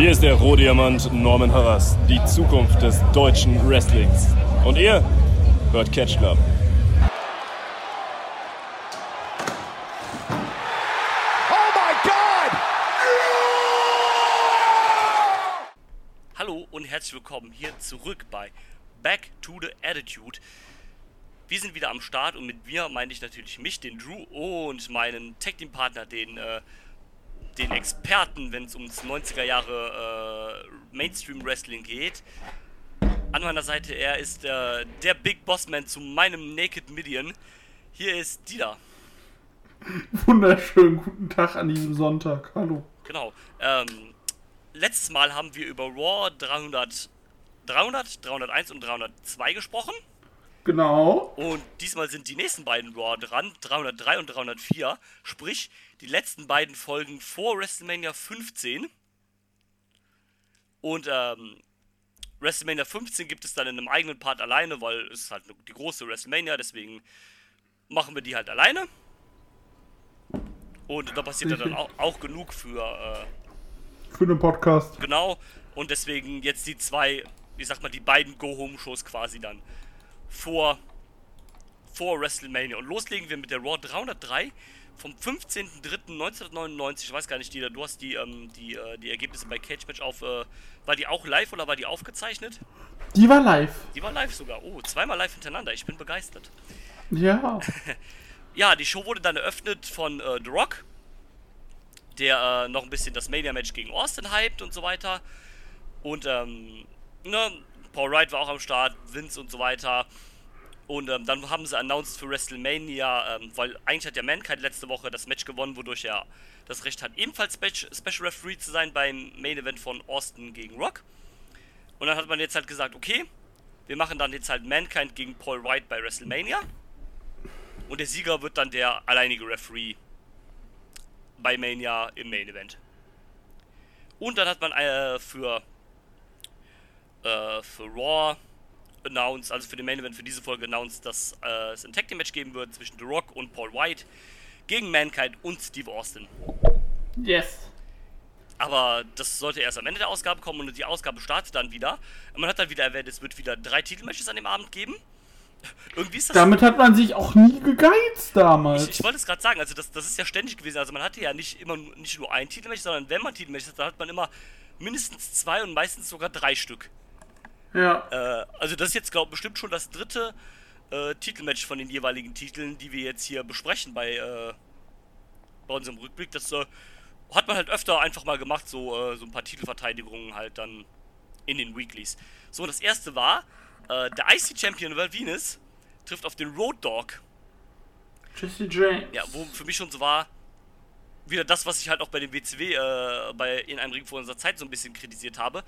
Hier ist der Rohdiamant Norman Harras, die Zukunft des deutschen Wrestlings. Und ihr hört Catch Club. Hallo und herzlich willkommen hier zurück bei Back to the Attitude. Wir sind wieder am Start und mit mir meine ich natürlich mich, den Drew und meinen Tag Team Partner, den, äh, den Experten, wenn es ums 90er Jahre äh, Mainstream Wrestling geht. An meiner Seite, er ist äh, der Big Boss Man zu meinem Naked Midian. Hier ist Dieter. Wunderschönen guten Tag an diesem Sonntag. Hallo. Genau. Ähm, letztes Mal haben wir über Raw 300, 300, 301 und 302 gesprochen. Genau. Und diesmal sind die nächsten beiden Raw dran, 303 und 304. Sprich, die letzten beiden Folgen vor WrestleMania 15. Und ähm, WrestleMania 15 gibt es dann in einem eigenen Part alleine, weil es ist halt die große WrestleMania, deswegen machen wir die halt alleine. Und da passiert ja dann auch, auch genug für, äh, Für den Podcast. genau. Und deswegen jetzt die zwei, ich sag mal, die beiden Go-Home-Shows quasi dann vor, vor WrestleMania. Und loslegen wir mit der Raw 303 vom 15.03.1999. Ich weiß gar nicht, Dieter, du hast die, ähm, die, äh, die Ergebnisse bei Cage Match auf. Äh, war die auch live oder war die aufgezeichnet? Die war live. Die war live sogar. Oh, zweimal live hintereinander. Ich bin begeistert. Ja. Ja, die Show wurde dann eröffnet von äh, The Rock, der äh, noch ein bisschen das Mania-Match gegen Austin hypt und so weiter. Und, ähm, ne, Paul Wright war auch am Start, Vince und so weiter. Und ähm, dann haben sie announced für WrestleMania, ähm, weil eigentlich hat ja Mankind letzte Woche das Match gewonnen, wodurch er das Recht hat, ebenfalls Spe Special Referee zu sein beim Main Event von Austin gegen Rock. Und dann hat man jetzt halt gesagt, okay, wir machen dann jetzt halt Mankind gegen Paul Wright bei WrestleMania. Und der Sieger wird dann der alleinige Referee bei Mania im Main Event. Und dann hat man äh, für, äh, für Raw announced, also für den Main Event für diese Folge announced, dass äh, es ein Tag Team Match geben wird zwischen The Rock und Paul White gegen Mankind und Steve Austin. Yes. Aber das sollte erst am Ende der Ausgabe kommen und die Ausgabe startet dann wieder. Man hat dann wieder erwähnt, es wird wieder drei Titelmatches an dem Abend geben. Irgendwie ist das. Damit hat man sich auch nie gegeizt damals. Ich, ich wollte es gerade sagen, also das, das ist ja ständig gewesen. Also man hatte ja nicht immer nicht nur ein Titelmatch, sondern wenn man Titelmatch hat, dann hat man immer mindestens zwei und meistens sogar drei Stück. Ja. Äh, also das ist jetzt, glaube ich, bestimmt schon das dritte äh, Titelmatch von den jeweiligen Titeln, die wir jetzt hier besprechen bei, äh, bei unserem Rückblick. Das äh, hat man halt öfter einfach mal gemacht, so, äh, so ein paar Titelverteidigungen halt dann in den Weeklies. So, das erste war, äh, der IC-Champion Val Venus trifft auf den Road Dog. Jesse James. Ja, wo für mich schon so war, wieder das, was ich halt auch bei dem WCW äh, bei in einem Ring vor unserer Zeit so ein bisschen kritisiert habe.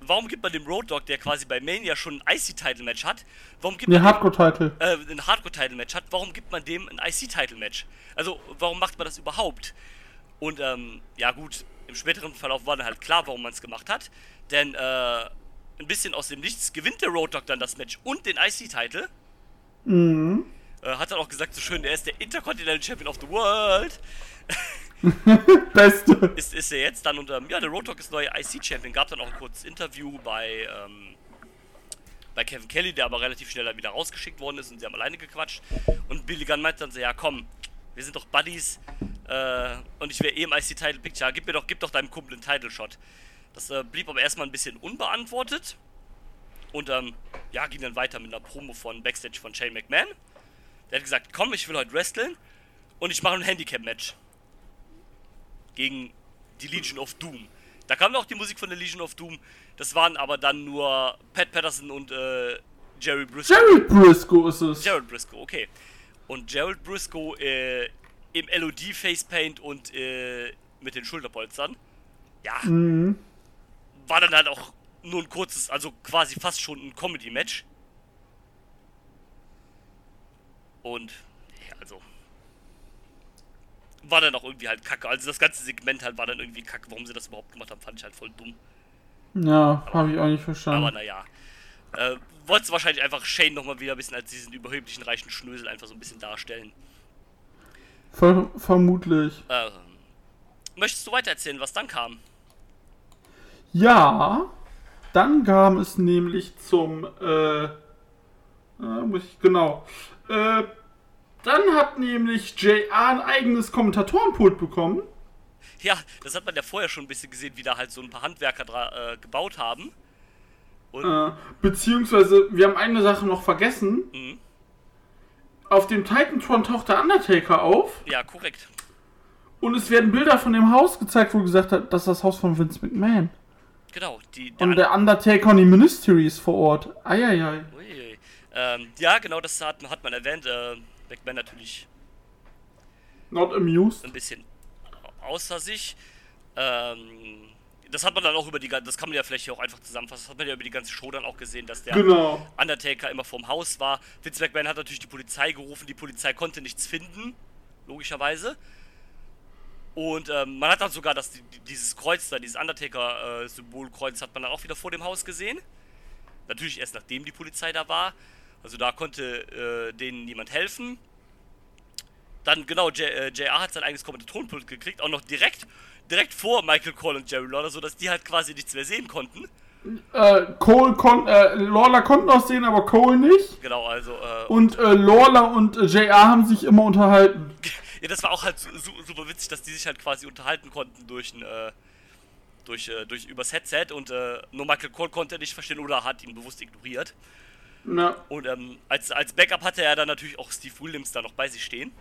Warum gibt man dem Road Dog, der quasi bei Mania schon ein IC-Title-Match hat, warum gibt man dem, Hardcore-Title. äh, ein Hardcore-Title-Match hat, warum gibt man dem ein IC-Title-Match? Also, warum macht man das überhaupt? Und, ähm, ja gut, im späteren Verlauf war dann halt klar, warum man es gemacht hat. Denn, äh, ein bisschen aus dem Nichts gewinnt der Road Dog dann das Match und den IC-Title. Mhm. Äh, hat dann auch gesagt, so schön, er ist der Intercontinental Champion of the World. Beste. ist, ist er jetzt dann ähm, ja, der Road Dogg ist neuer IC-Champion. Gab dann auch ein kurzes Interview bei, ähm, bei Kevin Kelly, der aber relativ schnell dann wieder rausgeschickt worden ist und sie haben alleine gequatscht. Und Billy Gunn meinte dann so, ja komm, wir sind doch Buddies äh, und ich wäre eh im IC-Title Picture, gib mir doch, gib doch deinem Kumpel einen Title-Shot. Das äh, blieb aber erstmal ein bisschen unbeantwortet. Und ähm, ja, ging dann weiter mit einer Promo von Backstage von Shane McMahon. Der hat gesagt, komm, ich will heute wresteln und ich mache ein Handicap-Match gegen die Legion of Doom. Da kam auch die Musik von der Legion of Doom. Das waren aber dann nur Pat Patterson und äh, Jerry Briscoe. Jared Briscoe ist es. Gerald Briscoe, okay. Und Gerald Briscoe äh, im LOD Facepaint und äh, mit den Schulterpolstern. Ja, Mhm. war dann halt auch nur ein kurzes, also quasi fast schon ein Comedy-Match. Und, also. War dann auch irgendwie halt kacke. Also das ganze Segment halt war dann irgendwie kacke. Warum sie das überhaupt gemacht haben, fand ich halt voll dumm. Ja, habe ich auch nicht Aber verstanden. naja. Äh, wolltest du wahrscheinlich einfach Shane nochmal wieder ein bisschen als diesen überheblichen reichen Schnösel einfach so ein bisschen darstellen. Ver vermutlich. Ähm, möchtest du weitererzählen, was dann kam? Ja, dann kam es nämlich zum, äh, äh muss ich, genau, äh, dann hat nämlich JR ein eigenes Kommentatorenpult bekommen. Ja, das hat man ja vorher schon ein bisschen gesehen, wie da halt so ein paar Handwerker äh, gebaut haben. Äh, beziehungsweise, wir haben eine Sache noch vergessen. Mhm. Auf dem Titantron taucht der Undertaker auf ja, korrekt. und es werden Bilder von dem Haus gezeigt, wo gesagt hat, das ist das Haus von Vince McMahon. Genau, die, der Und der Undertaker und die Ministry ist vor Ort. Eieiei. Ähm, ja, genau, das hat, hat man erwähnt. Äh, McMahon natürlich Not amused. ein bisschen außer sich. Ähm, das hat man dann auch über die das kann man ja vielleicht hier auch einfach zusammenfassen, das hat man ja über die ganze Show dann auch gesehen, dass der Genau. Undertaker immer vorm Haus war. Vince McMahon hat natürlich die Polizei gerufen, die Polizei konnte nichts finden, logischerweise. Und ähm, man hat dann sogar das, die- dieses Kreuz da, dieses Undertaker-Symbolkreuz hat man dann auch wieder vor dem Haus gesehen. Natürlich erst nachdem die Polizei da war. Also da konnte äh, denen niemand helfen. Dann, genau, J, äh, JR hat sein eigenes Kommentatorenpult gekriegt, auch noch direkt, direkt vor Michael Cole und Jerry Lawler, sodass die halt quasi nichts mehr sehen konnten. Äh, Cole kon äh, Lawler konnten noch sehen, aber Cole nicht. Genau, also, äh, Und äh, Lawler und äh, JR haben sich immer unterhalten. Ja, das war auch halt su su- super witzig, dass die sich halt quasi unterhalten konnten durch ein, äh, durch, äh, durch übers Headset und äh, nur Michael Cole konnte nicht verstehen oder hat ihn bewusst ignoriert. Na, Und ähm, als, als Backup hatte er dann natürlich auch Steve Williams da noch bei sich stehen.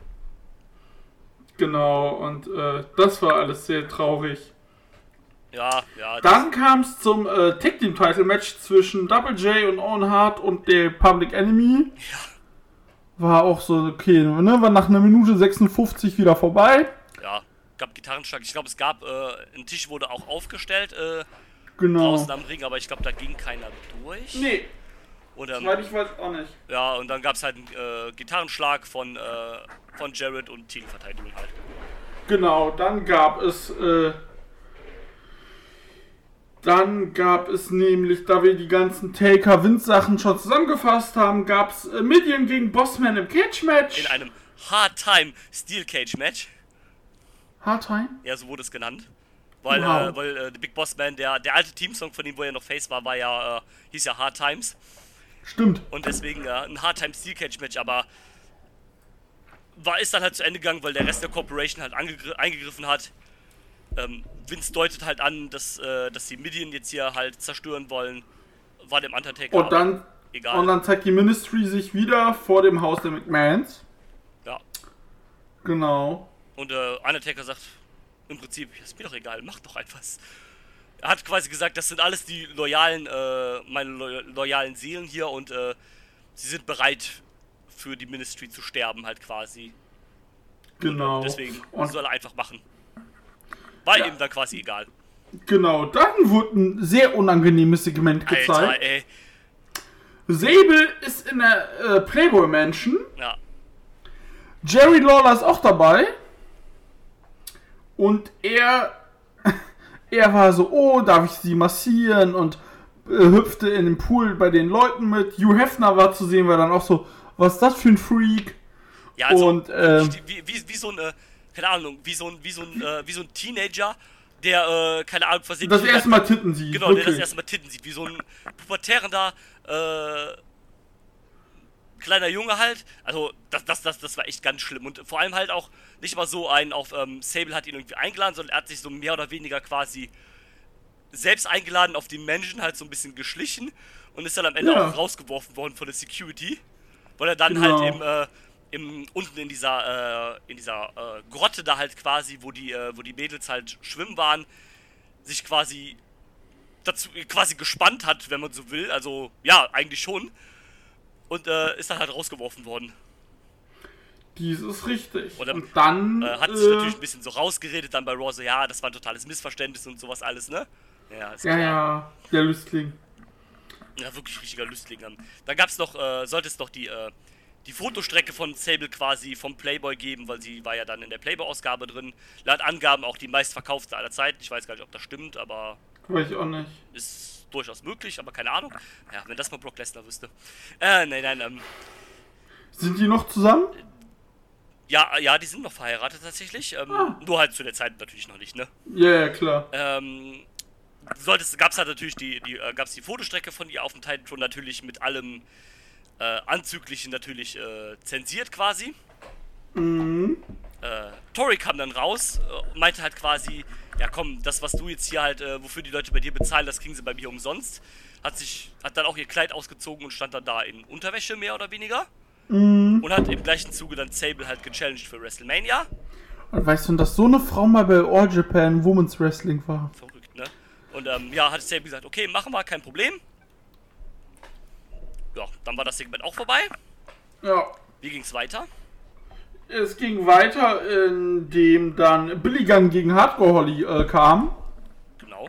genau. Und äh, das war alles sehr traurig. Ja, ja. Dann kam es zum äh, Tag Team Title Match zwischen Double J und Owen Hart und der Public Enemy. War auch so okay, ne? War nach einer Minute 56 wieder vorbei. ja, gab Gitarrenschlag. Ich glaube, es gab, äh, ein Tisch wurde auch aufgestellt äh, Genau. draußen am Ring, aber ich glaube, da ging keiner durch. Nee, Ähm, soweit ich weiß auch nicht. ja, und dann gab es halt einen äh, Gitarrenschlag von, äh, von Jared und Titelverteidigung halt. Genau, dann gab es, äh, dann gab es nämlich, da wir die ganzen Taker Wind Sachen schon zusammengefasst haben, gab es äh, Midian gegen Bossman im Catch Match. In einem Hard Time Steel Cage Match. Hard Time? Ja, so wurde es genannt. Weil, Wow. äh, weil äh, der Big Boss Man, der, der alte Teamsong von ihm, wo er noch Face war, war ja, äh, hieß ja Hard Times. Stimmt. Und deswegen äh, ein Hard Time Steel Cage Match, aber war ist dann halt zu Ende gegangen, weil der Rest der Corporation halt eingegriffen hat. Ähm, Vince deutet halt an, dass, äh, dass die Midian jetzt hier halt zerstören wollen. War dem Undertaker Und dann, egal. und dann zeigt die Ministry sich wieder vor dem Haus der McMahons. ja. Genau. Und äh, Undertaker sagt im Prinzip, ist mir doch egal, mach doch einfach. Er hat quasi gesagt, das sind alles die loyalen, äh, meine lo loyalen Seelen hier und äh, sie sind bereit für die Ministry zu sterben, halt quasi. Genau. Und deswegen Und soll er einfach machen. War Ja. ihm dann quasi egal. genau, dann wurde ein sehr unangenehmes Segment gezeigt. Alter, ey. Sable ist in der äh, Playboy Mansion. Ja. Jerry Lawler ist auch dabei. Und er, er war so, oh, darf ich sie massieren? Und äh, hüpfte in den Pool bei den Leuten mit. Hugh Hefner war zu sehen, war dann auch so, was ist das für ein Freak? Ja, also, Und, ähm, wie, wie, wie so ein, äh, keine Ahnung, wie so ein, wie so ein, äh, wie so ein Teenager, der, äh, keine Ahnung, versehentlich... Das erste Mal Titten sieht. Genau, der wirklich. das erste Mal Titten sieht, wie so ein pubertärender, äh, kleiner Junge halt. Also, das, das, das, das war echt ganz schlimm. Und vor allem halt auch nicht mal so ein auf, ähm, Sable hat ihn irgendwie eingeladen, sondern er hat sich so mehr oder weniger quasi selbst eingeladen auf die Menschen, halt so ein bisschen geschlichen und ist dann am Ende Ja. auch rausgeworfen worden von der Security. Weil er dann Genau. halt im, äh, im, unten in dieser, äh, in dieser äh, Grotte da halt quasi, wo die, äh, wo die Mädels halt schwimmen waren, sich quasi dazu quasi gespannt hat, wenn man so will. Also ja, eigentlich schon. Und äh, ist dann halt rausgeworfen worden. Dies ist richtig. Oder, und dann Äh, hat äh, sich natürlich ein bisschen so rausgeredet dann bei Raw, so, ja, das war ein totales Missverständnis und sowas alles, ne? Ja, ist ja, ja, der Lüstling. Ja, wirklich richtiger Lüstling. Ähm, Da gab's noch, äh, sollte es noch die, äh, die Fotostrecke von Sable quasi vom Playboy geben, weil sie war ja dann in der Playboy-Ausgabe drin. Laut Angaben auch die meistverkaufte aller Zeiten. Ich weiß gar nicht, ob das stimmt, aber Weiß ich auch nicht. ist durchaus möglich, aber keine Ahnung. Ja, wenn das mal Brock Lesnar wüsste. Äh, nein, nein, ähm, Sind die noch zusammen? ja, ja, die sind noch verheiratet tatsächlich. Ähm, Ah. Nur halt zu der Zeit natürlich noch nicht, ne? Ja, ja, klar. Ähm, solltest, gab's halt natürlich die, die äh, gab's die Fotostrecke von ihr auf dem Titantron natürlich mit allem äh, Anzüglichen natürlich äh, zensiert quasi. Mhm. Äh, Tori kam dann raus äh, und meinte halt quasi, ja komm, das was du jetzt hier halt, äh, wofür die Leute bei dir bezahlen, das kriegen sie bei mir umsonst. Hat sich, hat dann auch ihr Kleid ausgezogen und stand dann da in Unterwäsche mehr oder weniger. Mhm. Und hat im gleichen Zuge dann Sable halt gechallenged für WrestleMania. Und weißt du, dass so eine Frau mal bei All Japan Women's Wrestling war? Verrückt, ne? Und ähm, ja, hat Sable gesagt, okay, machen wir, kein Problem. Ja, dann war das Segment auch vorbei. Ja. Wie ging's weiter? Es ging weiter, indem dann Billy Gunn gegen Hardcore Holly äh, kam. Genau.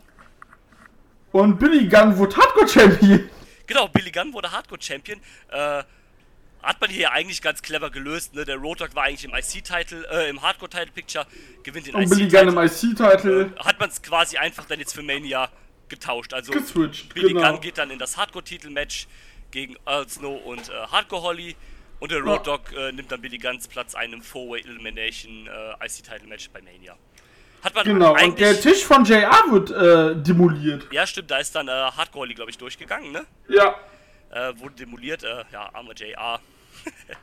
Und Billy Gunn wurde Hardcore Champion. Genau, Billy Gunn wurde Hardcore Champion. Äh, hat man hier eigentlich ganz clever gelöst. Ne? Der Road Dogg war eigentlich im IC-Title, äh, im Hardcore-Title-Picture, gewinnt den Und Billy Gunn im IC-Title. Äh, hat man es quasi einfach dann jetzt für Mania getauscht. Also Geswitcht, Billy genau. Gunn geht dann in das Hardcore-Titel-Match gegen Earl Snow und äh, Hardcore Holly. Und der Road Ja. Dogg äh, nimmt dann Billy Gunns Platz ein im Four-Way Elimination äh, IC-Title-Match bei Mania. Hat man Genau, und der Tisch von JR wird äh, demoliert. ja, stimmt, da ist dann äh, Hardcore glaube ich, durchgegangen, ne? Ja. Äh, wurde demoliert, äh, ja, armer JR.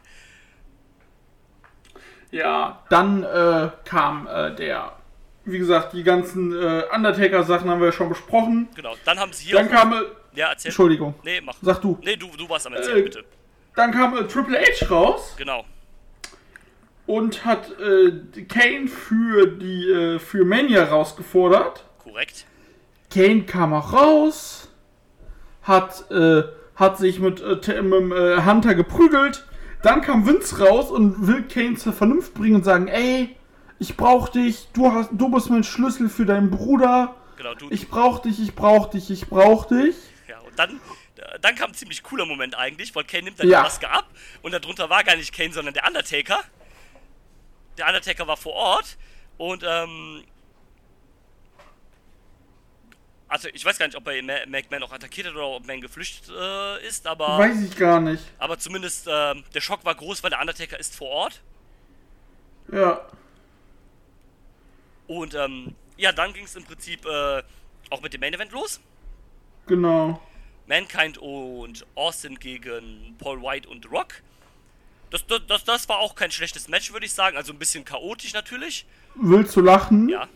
Ja, dann äh, kam äh, der, wie gesagt, die ganzen äh, Undertaker-Sachen haben wir ja schon besprochen. Genau, dann haben sie hier. Dann kam, äh, ja, erzähl. Entschuldigung, Nee, mach. sag du. Nee, du, du warst am Erzählen, Äh, bitte. Dann kam äh, Triple H raus Genau. und hat äh, Kane für die äh, für Mania rausgefordert. Korrekt. Kane kam auch raus, hat, äh, hat sich mit, äh, mit äh, Hunter geprügelt. Dann kam Vince raus und will Kane zur Vernunft bringen und sagen, ey, ich brauch dich, du, hast, du bist mein Schlüssel für deinen Bruder, Genau, du. ich brauch dich, ich brauch dich, ich brauch dich. Ja, und dann, dann kam ein ziemlich cooler Moment eigentlich, weil Kane nimmt dann Ja. die Maske ab und darunter war gar nicht Kane, sondern der Undertaker. Der Undertaker war vor Ort und ähm. Also ich weiß gar nicht, ob er Ma- McMahon auch attackiert hat oder ob Man geflüchtet äh, ist, aber, Weiß ich gar nicht. aber zumindest ähm, der Schock war groß, weil der Undertaker ist vor Ort. Ja, Und ähm, ja, dann ging es im Prinzip äh, auch mit dem Main Event los. genau. Mankind und Austin gegen Paul White und Rock. Das, das, das, das war auch kein schlechtes Match, würde ich sagen. Also ein bisschen chaotisch natürlich. Willst du lachen? Ja.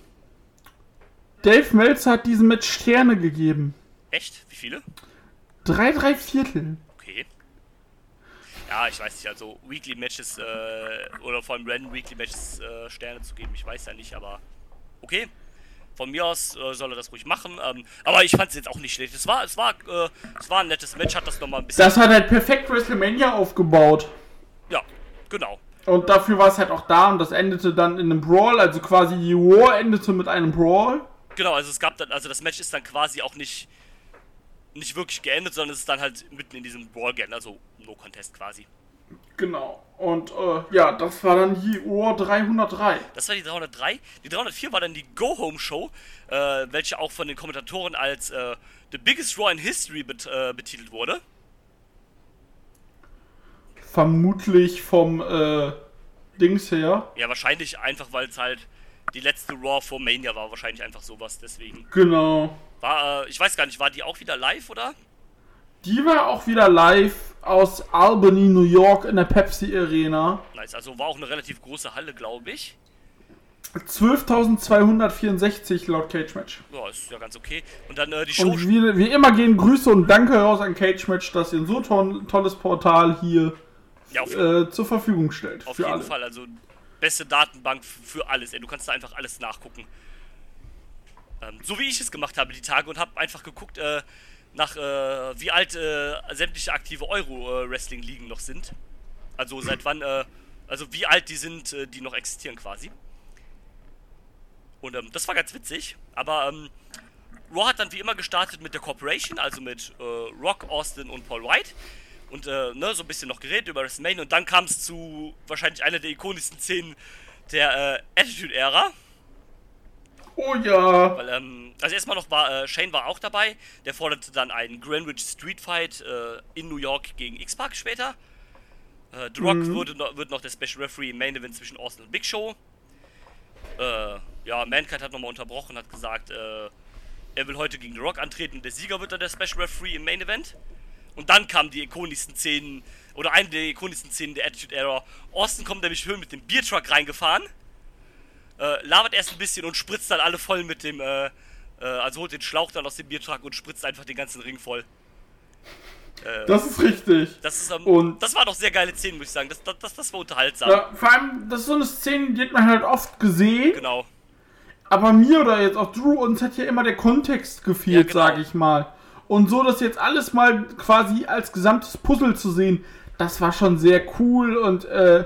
Dave Meltzer hat diesem Match Sterne gegeben. Echt? Wie viele? Drei, drei Viertel. Okay. Ja, ich weiß nicht, also Weekly Matches äh, oder vor allem Random Weekly Matches äh, Sterne zu geben, ich weiß ja nicht, aber okay. Von mir aus äh, soll er das ruhig machen. Ähm, aber ich fand es jetzt auch nicht schlecht. Es war, es war, äh, es war ein nettes Match, hat das nochmal ein bisschen. Das hat halt perfekt WrestleMania aufgebaut. Ja, genau. Und dafür war es halt auch da und das endete dann in einem Brawl, also quasi die War endete mit einem Brawl. Genau, also es gab dann, also das Match ist dann quasi auch nicht nicht wirklich geendet, sondern es ist dann halt mitten in diesem Brawl geendet, also No Contest quasi. Genau. Und äh, ja, das war dann die War 303. Das war die 303. Die 304 war dann die Go Home Show, äh, welche auch von den Kommentatoren als äh, The Biggest Raw in History bet äh, betitelt wurde. Vermutlich vom äh, Dings her. Ja, wahrscheinlich einfach, weil es halt die letzte Raw vor Mania war, wahrscheinlich einfach sowas. Deswegen Genau. war, äh, ich weiß gar nicht, war die auch wieder live oder? Die war auch wieder live aus Albany, New York in der Pepsi Arena. Nice, also war auch eine relativ große Halle, glaube ich. 12.264 laut Cage Match. Ja, ist ja ganz okay. Und dann äh, die Show. Und wie, wie immer gehen Grüße und Danke raus an Cage Match, dass ihr ein so toll, tolles Portal hier Ja, äh, zur Verfügung stellt. auf jeden alle. Fall, also beste Datenbank für alles. Ey, du kannst da einfach alles nachgucken. Ähm, so wie ich es gemacht habe die Tage und habe einfach geguckt äh, nach äh, wie alt äh, sämtliche aktive Euro-Wrestling-Ligen noch sind. Also seit wann, äh, also wie alt die sind, äh, die noch existieren quasi. Und ähm, das war ganz witzig. Aber ähm, Raw hat dann wie immer gestartet mit der Corporation, also mit äh, Rock, Austin und Paul White. Und äh, ne, so ein bisschen noch geredet über WrestleMania. Und dann kam es zu wahrscheinlich einer der ikonischsten Szenen der Attitude-Ära. Oh ja. Weil, ähm, also erstmal noch war, äh, Shane war auch dabei. Der forderte dann einen Greenwich Street Fight äh, in New York gegen X-Pac später. Äh, The Rock wurde noch, wird noch der Special Referee im Main Event zwischen Austin und Big Show. Äh, ja, Mankind hat nochmal unterbrochen, hat gesagt, äh, er will heute gegen The Rock antreten, der Sieger wird dann der Special Referee im Main Event. Und dann kamen die ikonischsten Szenen, oder eine der ikonischsten Szenen der Attitude Era. Austin kommt nämlich schön mit dem Biertruck reingefahren, äh, labert erst ein bisschen und spritzt dann alle voll mit dem, äh, äh, also holt den Schlauch dann aus dem Biertruck und spritzt einfach den ganzen Ring voll. Äh, Das ist richtig. das, ist, ähm, und- das war doch sehr geile Szenen, muss ich sagen. Das, das, das, das war unterhaltsam. Ja, vor allem, das ist so eine Szene, die hat man halt oft gesehen. Genau. Aber mir oder jetzt auch Drew, uns hat ja immer der Kontext gefehlt, Ja, genau. sag ich mal. Und so das jetzt alles mal quasi als gesamtes Puzzle zu sehen, das war schon sehr cool und äh,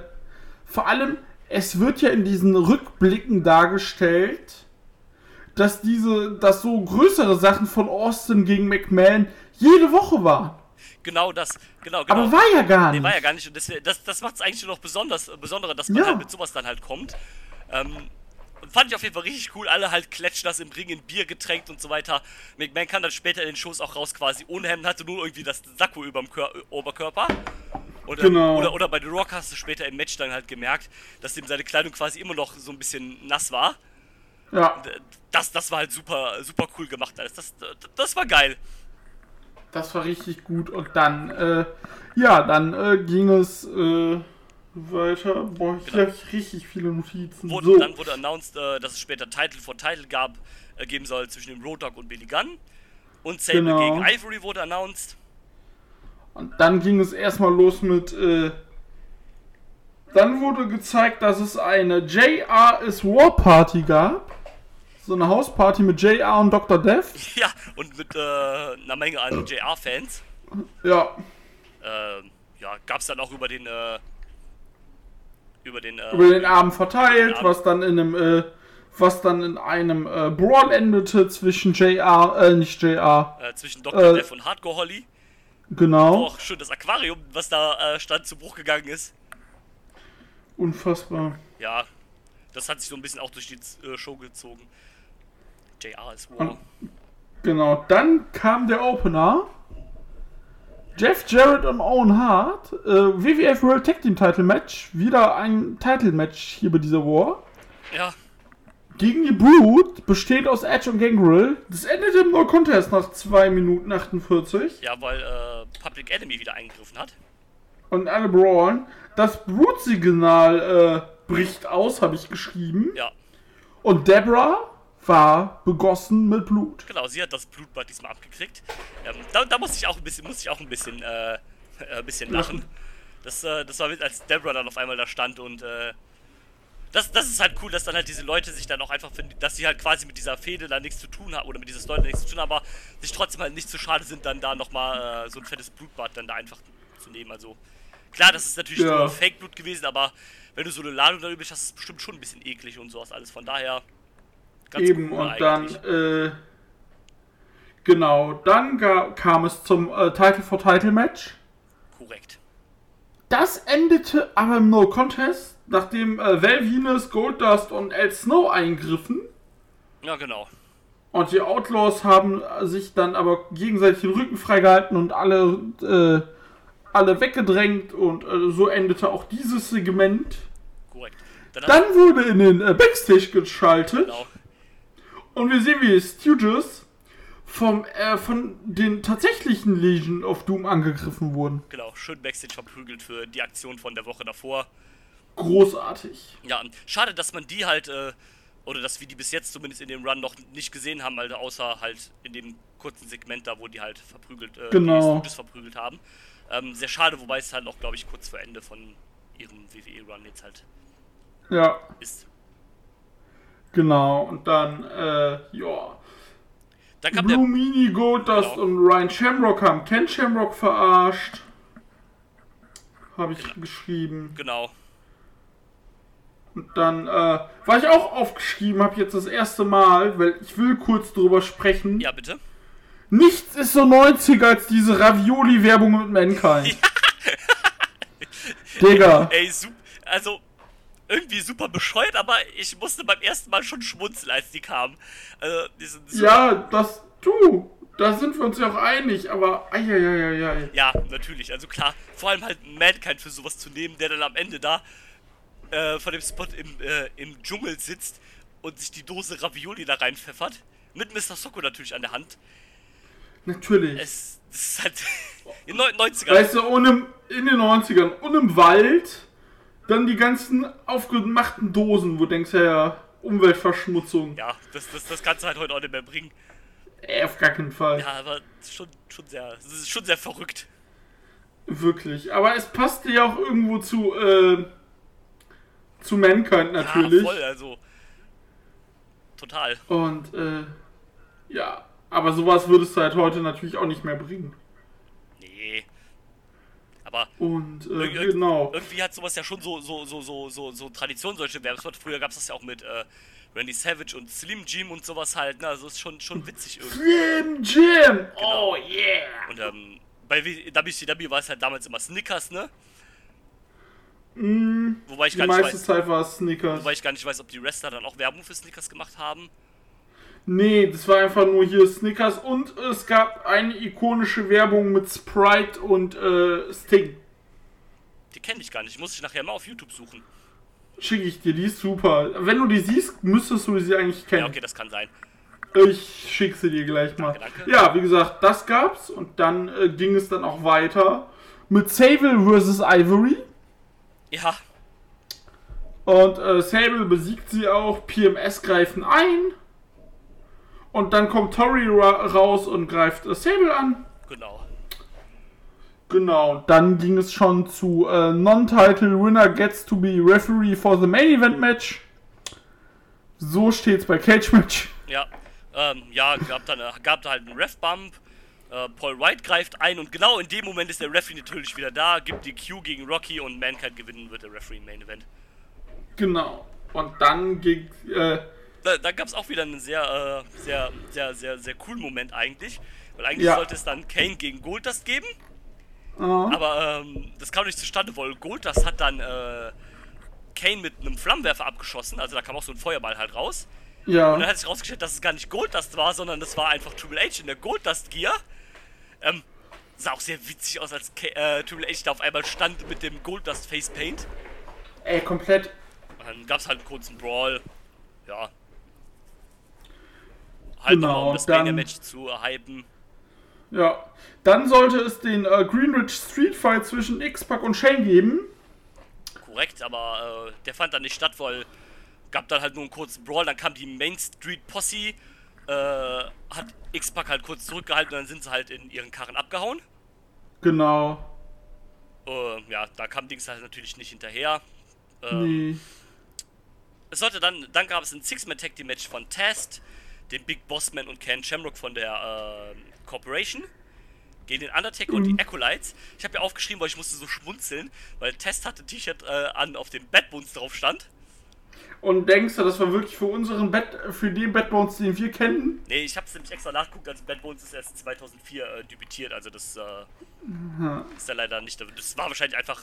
vor allem, es wird ja in diesen Rückblicken dargestellt, dass diese, dass so größere Sachen von Austin gegen McMahon jede Woche waren. Genau das. Genau, genau. Aber war ja gar Nee, nicht. war ja gar nicht. Und das, das, das macht es eigentlich nur noch besonders, äh, besonderer, dass man Ja. halt mit sowas dann halt kommt. Ähm, fand ich auf jeden Fall richtig cool. Alle halt klatschen das im Ring in Bier getränkt und so weiter. McMahon kann dann später in den Shows auch raus quasi ohne Hemd, hatte nur irgendwie das Sakko überm Kör Oberkörper. Oder, Genau. oder, oder bei The Rock hast du später im Match dann halt gemerkt, dass ihm seine Kleidung quasi immer noch so ein bisschen nass war. Ja, Das, das war halt super, super cool gemacht alles. Das, das, das war geil. das war richtig gut. Und dann, äh, ja, dann äh, ging es äh, weiter. Boah, ich habe richtig viele Notizen. Wurde, so. Dann wurde announced, äh, dass es später Title for Title gab, äh, geben soll zwischen dem Road Dogg und Billy Gunn. Und Sable Genau. gegen Ivory wurde announced. Und dann ging es erstmal los mit. Äh, dann wurde gezeigt, dass es eine JR is War Party gab. So eine Hausparty mit JR und Dr. Death. Ja, und mit äh, einer Menge an JR-Fans. Ja, Äh, ja, gab es dann auch über den, äh, über den, äh, über den Abend verteilt, Ja. was dann in einem. Äh, was dann in einem äh, Brawl endete zwischen JR, äh, nicht JR, äh, zwischen Dr. äh, Death und Hardcore Holly. genau. Auch schön das Aquarium, was da äh, stand, zu Bruch gegangen ist. Unfassbar. Ja, das hat sich so ein bisschen auch durch die äh, Show gezogen. JR ist. Und- Genau, dann kam der Opener. Jeff Jarrett und Owen Hart. Äh, WWF World Tag Team Title Match. Wieder ein Title Match hier bei dieser War. Ja, Gegen die Brood, besteht aus Edge und Gangrel. Das endete im No Contest nach 2 Minuten 48. ja, weil äh, Public Enemy wieder eingegriffen hat. Und alle brawlen. Das Brood-Signal äh, bricht aus, habe ich geschrieben. Ja, Und Deborah war begossen mit Blut. Genau, sie hat das Blutbad diesmal abgekriegt. Ähm, da, da musste ich auch ein bisschen, musste ich auch ein bisschen, äh, äh, ein bisschen lachen. Das, äh, das war, als Deborah dann auf einmal da stand und äh, das, das ist halt cool, dass dann halt diese Leute sich dann auch einfach finden, dass sie halt quasi mit dieser Fehde da nichts zu tun haben oder mit dieser Story nichts zu tun haben, aber sich trotzdem halt nicht zu schade sind, dann da nochmal äh, so ein fettes Blutbad dann da einfach zu nehmen. Also klar, das ist natürlich Ja. nur Fake-Blut gewesen, aber wenn du so eine Ladung da übrig hast, ist es bestimmt schon ein bisschen eklig und sowas alles. Von daher ganz Eben, und dann, eigentlich. äh, genau, dann kam es zum äh, Title for Title Match. Korrekt. Das endete aber im No Contest, nachdem äh, Val Venus, Goldust und El Snow eingriffen. Ja, genau. Und die Outlaws haben sich dann aber gegenseitig den Rücken freigehalten und alle, äh, alle weggedrängt. Und äh, so endete auch dieses Segment. Korrekt. Dann, Dann wurde in den äh, Backstage geschaltet. genau. Und wir sehen, wie Stooges vom, äh, von den tatsächlichen Legion of Doom angegriffen wurden. Genau, schön Backstage verprügelt für die Aktion von der Woche davor. Großartig. Ja, schade, dass man die halt, äh, oder dass wir die bis jetzt zumindest in dem Run noch nicht gesehen haben, Alter, außer halt in dem kurzen Segment da, wo die halt verprügelt, äh, Genau. die verprügelt haben. Ähm, sehr schade, wobei es halt auch, glaube ich, kurz vor Ende von ihrem WWE-Run jetzt halt Ja, ist. Genau. Und dann, äh, ja. Dann kam Blue der. Meanie, Goldust Genau. und Ryan Shamrock haben Ken Shamrock verarscht. Habe ich geschrieben. Genau. Und dann, äh, was ich auch aufgeschrieben habe, jetzt das erste Mal, weil ich will kurz drüber sprechen. Ja, bitte. Nichts ist so 90 als diese Ravioli-Werbung mit Mankind. Digga. Ey, sup also irgendwie super bescheuert, aber ich musste beim ersten Mal schon schmunzeln, als die kamen. Also, die sind super Ja, das, du, da sind wir uns ja auch einig, aber, eieieiei. Ja, natürlich. Also klar, vor allem halt Mankind für sowas zu nehmen, der dann am Ende da äh, von dem Spot im, äh, im Dschungel sitzt und sich die Dose Ravioli da reinpfeffert. mit Mr. Socko natürlich an der Hand. Natürlich. Es, es ist halt in den 90ern. Weißt du, und im, in den 90ern und im Wald dann die ganzen aufgemachten Dosen, wo du denkst, ja, Umweltverschmutzung. Ja, das, das, das kannst du halt heute auch nicht mehr bringen. Äh, auf gar keinen Fall. Ja, aber schon, schon sehr, es ist schon sehr verrückt. Wirklich. Aber es passte ja auch irgendwo zu, äh, zu Mankind natürlich. Ja, voll, also. Total. Und, äh, ja. Aber sowas würdest du halt heute natürlich auch nicht mehr bringen. Aber Und, äh, Ir- genau. irgendwie hat sowas ja schon so, so, so, so, so, so Tradition, solche Werbespots. Früher gab es das ja auch mit äh, Randy Savage und Slim Jim und sowas halt. Ne? Also ist schon, schon witzig irgendwie. Slim Jim! Genau. Oh yeah! Und ähm, bei WCW war es halt damals immer Snickers, ne? Mm, Wobei ich die gar nicht meiste weiß, Zeit war es Snickers. wobei ich gar nicht weiß, ob die Wrestler dann auch Werbung für Snickers gemacht haben. Nee, das war einfach nur hier Snickers und es gab eine ikonische Werbung mit Sprite und äh, Sting. Die kenne ich gar nicht. Muss ich nachher mal auf YouTube suchen. Schicke ich dir, die ist super. Wenn du die siehst, müsstest du sie eigentlich kennen. Ja, okay, das kann sein. Ich schicke sie dir gleich mal. Danke, danke. Ja, wie gesagt, das gab's und dann äh, ging es dann auch weiter mit Sable vs. Ivory. Ja, Und äh, Sable besiegt sie auch, PMS greifen ein. Und dann kommt Tori ra raus und greift äh, Sable an. genau. Genau, dann ging es schon zu äh, Non-Title Winner gets to be Referee for the Main Event Match. So steht's bei Cage Match. Ja, ähm, ja, gab dann äh, gab da halt einen Ref-Bump. Äh, Paul White greift ein und genau in dem Moment ist der Referee natürlich wieder da, gibt die Q gegen Rocky und Mankind gewinnen wird der Referee im Main Event. Genau. Und dann ging äh, Da, da gab es auch wieder einen sehr, äh, sehr, sehr, sehr, sehr coolen Moment eigentlich. Weil eigentlich Ja. sollte es dann Kane gegen Goldust geben. äh, Aber ähm, das kam nicht zustande, weil Goldust hat dann äh, Kane mit einem Flammenwerfer abgeschossen. Also da kam auch so ein Feuerball halt raus. Und dann ja, hat sich rausgestellt, dass es gar nicht Goldust war, sondern das war einfach Triple H in der Goldust Gear. Ähm, sah auch sehr witzig aus, als K äh, Triple H da auf einmal stand mit dem Goldust Face Paint. ey, komplett. Und dann gab es halt einen kurzen Brawl. Ja. Halt Genau, nochmal, um das dann- Mania Match zu hypen. Ja. Dann sollte es den äh, Greenwich Street Fight zwischen X-Pac und Shane geben. Korrekt, aber äh, der fand dann nicht statt, weil gab dann halt nur einen kurzen Brawl, dann kam die Main Street Posse, äh, hat X-Pac halt kurz zurückgehalten und dann sind sie halt in ihren Karren abgehauen. Genau. Äh, ja, da kam Dings halt natürlich nicht hinterher. Äh, Nee. Es sollte dann, dann gab es ein Six-Man-Tag-Team-Match von Test, dem Big Bossman und Ken Shamrock von der äh, Corporation gegen den Undertaker und die Acolytes. Ich habe ja aufgeschrieben, weil ich musste so schmunzeln, weil Test hatte ein T-Shirt äh, an, auf dem Bad Bones drauf stand. Und denkst du, das war wirklich für unseren Bett, für den Bad Bones, den wir kennen? Nee, ich habe es nämlich extra nachgeguckt, also Bad Bones ist erst 2004 äh, debütiert, also das äh, ist ja leider nicht, das war wahrscheinlich einfach,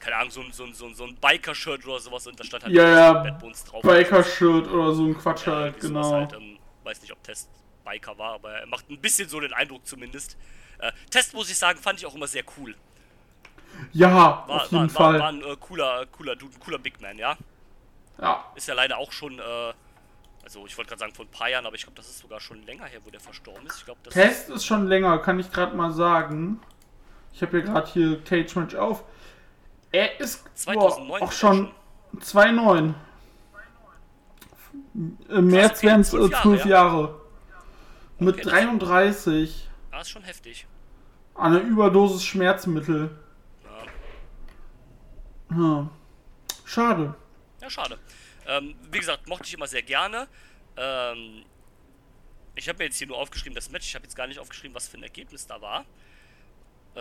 keine Ahnung, so ein, so ein, so ein, so ein Biker-Shirt oder sowas und da stand halt Ja, ja, Bad Bones drauf. Biker-Shirt oder so ein Quatsch halt, genau. Halt, ähm, weiß nicht, ob Test Biker war, aber er macht ein bisschen so den Eindruck zumindest. Äh, Test, muss ich sagen, fand ich auch immer sehr cool. Ja, War, auf jeden war, Fall. war, war ein äh, cooler, cooler Dude, ein cooler Big Man, ja. ja. Ist ja leider auch schon, äh, also ich wollte gerade sagen vor ein paar Jahren, aber ich glaube, das ist sogar schon länger her, wo der verstorben ist. Ich glaube, das Test ist schon länger, kann ich gerade mal sagen. Ich habe ja gerade hier Cage Match auf. Er ist 2009 boah, auch schon 2,9. Im März wären es zwölf 12 Jahre, Jahre. Mit Okay, das- 33 Ah, ist schon heftig. an einer Überdosis Schmerzmittel. Ja. Hm. Schade. Ja, schade. Ähm, wie gesagt, mochte ich immer sehr gerne. Ähm, ich habe mir jetzt hier nur aufgeschrieben, das Match. Ich habe jetzt gar nicht aufgeschrieben, was für ein Ergebnis da war. Äh,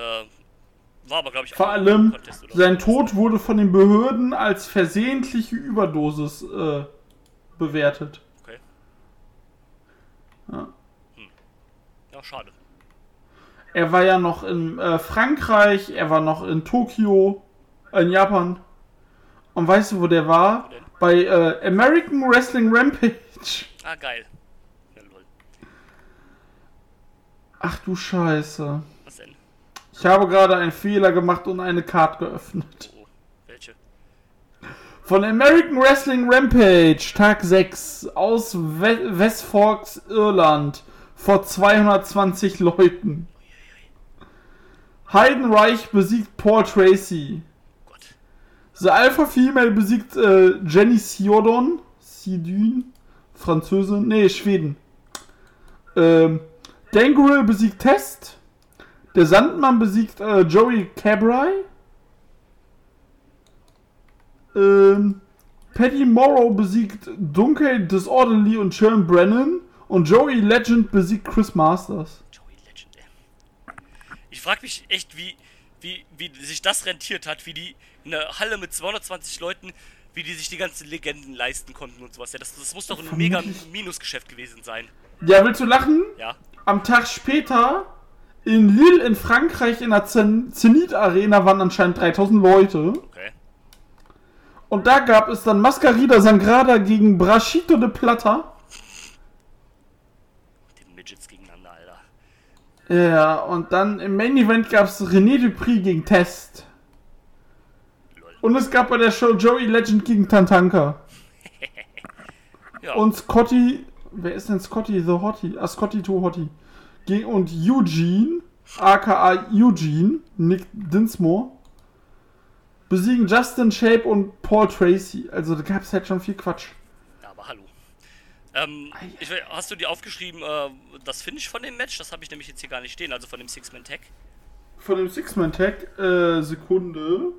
war aber, glaube ich, Vor auch ein allem, sein. Tod wurde von den Behörden als versehentliche Überdosis äh, bewertet. Okay. Ja. Ja, schade. Er war ja noch in äh, Frankreich, er war noch in Tokio, in Japan. Und weißt du, wo der war? Wo? Bei äh, American Wrestling Rampage. Ah, geil. Ja, lol. Ach du Scheiße. Was denn? Ich habe gerade einen Fehler gemacht und eine Card geöffnet. Von American Wrestling Rampage, Tag 6, aus We West Forks, Irland, vor 220 Leuten. Heidenreich besiegt Paul Tracy. The Alpha Female besiegt äh, Jenny Siodon. Sidun. Französin. Nee, Schweden. Ähm, Gangrel besiegt Test. Der Sandmann besiegt äh, Joey Cabray. Ähm, Patty Morrow besiegt Dunkel Disorderly und Sharon Brennan. Und Joey Legend besiegt Chris Masters. Joey Legend. Ich frag mich echt, wie, wie, wie sich das rentiert hat, wie die in einer Halle mit 220 Leuten, wie die sich die ganzen Legenden leisten konnten und sowas. Ja, das, das muss doch ein mega. Minusgeschäft gewesen sein. Ja, willst du lachen? Ja. Am Tag später in Lille in Frankreich in der Zen Zenit Arena waren anscheinend 3000 Leute. Okay. Und da gab es dann Mascarida Sangrada gegen Brashito de Plata. Die Midgets gegeneinander, Alter. Ja, und dann im Main Event gab es René Dupri gegen Test. Lol. Und es gab bei der Show Joey Legend gegen Tantanka. Ja. Und Scotty, wer ist denn Scotty the Hottie? Ah, Scotty to Hottie. Und Eugene, aka Eugene, Nick Dinsmore, besiegen Justin Shape und Paul Tracy. Also da gab es halt schon viel Quatsch. Ja, aber hallo. Ähm, ich, hast du dir aufgeschrieben, äh, das Finish von dem Match? Das habe ich nämlich jetzt hier gar nicht stehen, also von dem Six-Man-Tag. Von dem Six-Man-Tag, äh, Sekunde.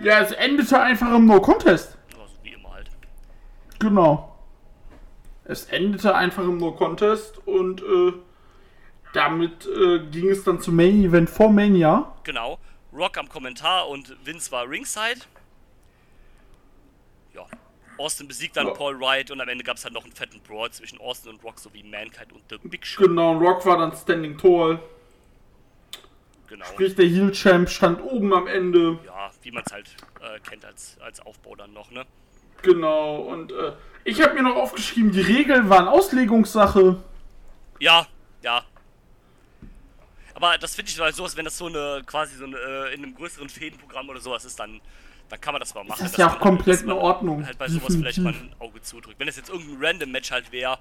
Ja, es endete einfach im No-Contest. Also wie immer halt. Genau. Es endete einfach im No-Contest und äh, damit äh, ging es dann zum Main-Event vor Mania. Genau. Rock am Kommentar und Vince war ringside. Ja. Austin besiegt dann Ja. Paul Wright und am Ende gab es halt noch einen fetten Brawl zwischen Austin und Rock sowie Mankind und The Big Show. Genau, und Rock war dann Standing Tall. Genau. Sprich, der Heel Champ stand oben am Ende. Ja, wie man es halt äh, kennt als, als Aufbau dann noch, ne? Genau, und äh, ich habe mir noch aufgeschrieben, die Regeln waren Auslegungssache. Ja, ja. Aber das finde ich halt sowas, wenn das so eine, quasi so eine, äh, in einem größeren Fädenprogramm oder sowas ist, dann, dann kann man das mal machen. ist dass ja auch komplett in Ordnung, Halt bei sowas vielleicht mal definitiv. ein Auge zudrückt. Wenn es jetzt irgendein random Match halt wäre,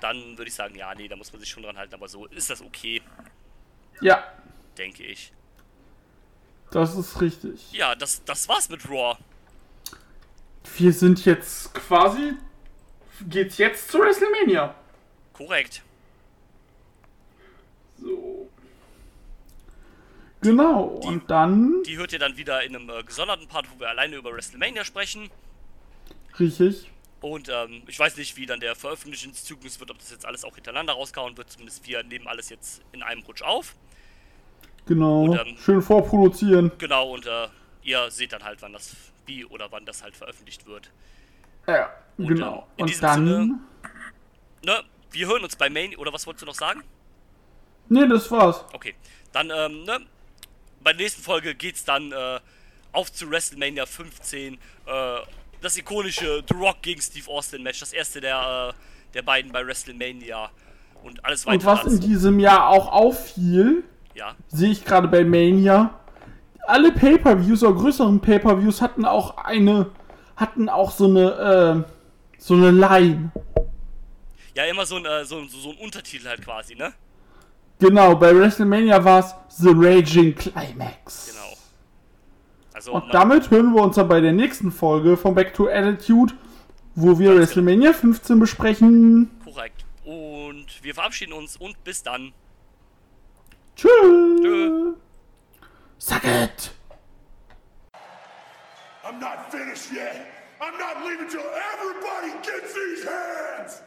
dann würde ich sagen, ja, nee, da muss man sich schon dran halten, aber so ist das okay, Ja, denke ich. das ist richtig. Ja, das, das war's mit Raw. Wir sind jetzt quasi. Geht's jetzt zu WrestleMania? Korrekt. So. Genau, und dann. Die hört ihr dann wieder in einem äh, gesonderten Part, wo wir alleine über WrestleMania sprechen. Richtig. Und ähm, ich weiß nicht, wie dann der Veröffentlichungszyklus wird, ob das jetzt alles auch hintereinander rausgehauen wird. Zumindest wir nehmen alles jetzt in einem Rutsch auf. Genau. Und, ähm, Schön vorproduzieren. Genau, und äh, ihr seht dann halt, wann das, wie oder wann das halt veröffentlicht wird. Ja, Und, genau. ähm, Und dann. Sinne- Ne, wir hören uns bei Main, oder was wolltest du noch sagen? Nee, das war's. Okay, dann, ähm, ne, bei der nächsten Folge geht's dann äh, auf zu WrestleMania 15. Äh, das ikonische The Rock gegen Steve Austin Match, das erste der, äh, der beiden bei WrestleMania. Und alles Und weitere was in diesem Jahr auch auffiel, Ja, sehe ich gerade bei Mania. Alle Pay-per-Views oder größeren Pay-per-Views hatten auch eine, hatten auch so eine, äh, so eine Line. ja, immer so ein, äh, so, so, so ein Untertitel halt quasi, ne? Genau, bei WrestleMania war es The Raging Climax. Genau. Also, Und damit hören wir uns dann bei der nächsten Folge von Back to Attitude, wo wir WrestleMania 15 besprechen. korrekt. Und wir verabschieden uns und bis dann. Tschüss. Tschö. Suck it. I'm not finished yet. I'm not leaving till everybody gets these hands.